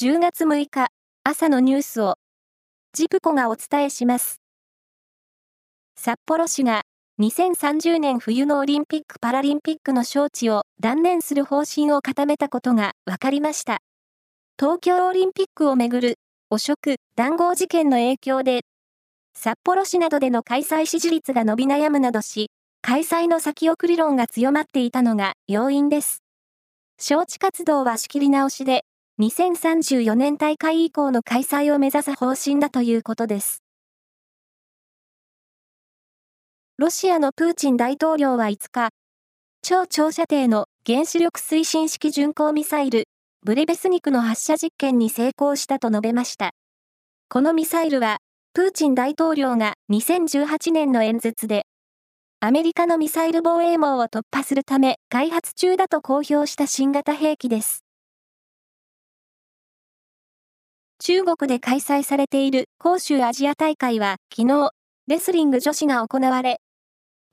10月6日朝のニュースをジプコがお伝えします。札幌市が2030年冬のオリンピック・パラリンピックの招致を断念する方針を固めたことが分かりました。東京オリンピックをめぐる汚職・談合事件の影響で、札幌市などでの開催支持率が伸び悩むなどし、開催の先送り論が強まっていたのが要因です。招致活動は仕切り直しで、2034年大会以降の開催を目指す方針だということです。ロシアのプーチン大統領は5日、超長射程の原子力推進式巡航ミサイル、ブレベスニクの発射実験に成功したと述べました。このミサイルは、プーチン大統領が2018年の演説で、アメリカのミサイル防衛網を突破するため開発中だと公表した新型兵器です。中国で開催されている広州アジア大会は昨日、レスリング女子が行われ、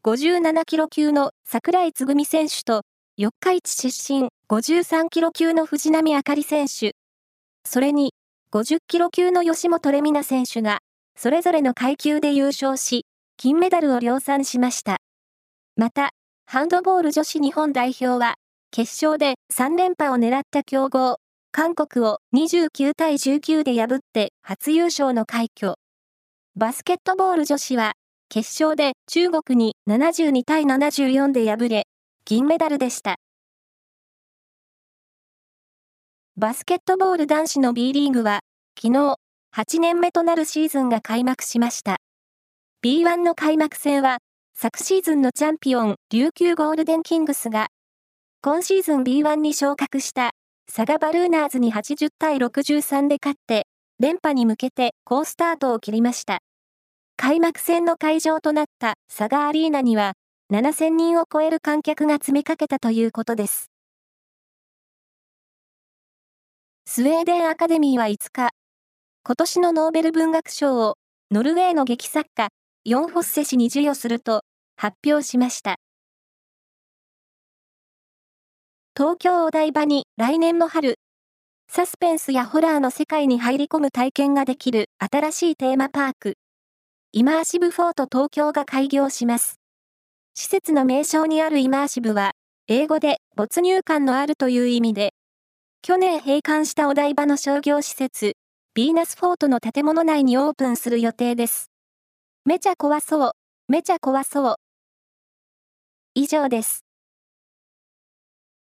57キロ級の桜井つぐみ選手と、四日市出身53キロ級の藤波あかり選手、それに50キロ級の吉本レミナ選手が、それぞれの階級で優勝し、金メダルを量産しました。また、ハンドボール女子日本代表は、決勝で3連覇を狙った強豪、韓国を29対19で破って初優勝の快挙。バスケットボール女子は、決勝で中国に72対74で敗れ、銀メダルでした。バスケットボール男子の B リーグは、昨日、8年目となるシーズンが開幕しました。B1 の開幕戦は、昨シーズンのチャンピオン、琉球ゴールデンキングスが、今シーズン B1 に昇格した佐賀バルーナーズに80対63で勝って、連覇に向けて好スタートを切りました。開幕戦の会場となった佐賀アリーナには、7000人を超える観客が詰めかけたということです。スウェーデンアカデミーは5日、今年のノーベル文学賞をノルウェーの劇作家、ヨン・フォッセ氏に授与すると発表しました。東京お台場に来年の春、サスペンスやホラーの世界に入り込む体験ができる新しいテーマパーク、イマーシブフォート東京が開業します。施設の名称にあるイマーシブは、英語で没入感のあるという意味で、去年閉館したお台場の商業施設、ヴィーナスフォートの建物内にオープンする予定です。めちゃ怖そう、めちゃ怖そう。以上です。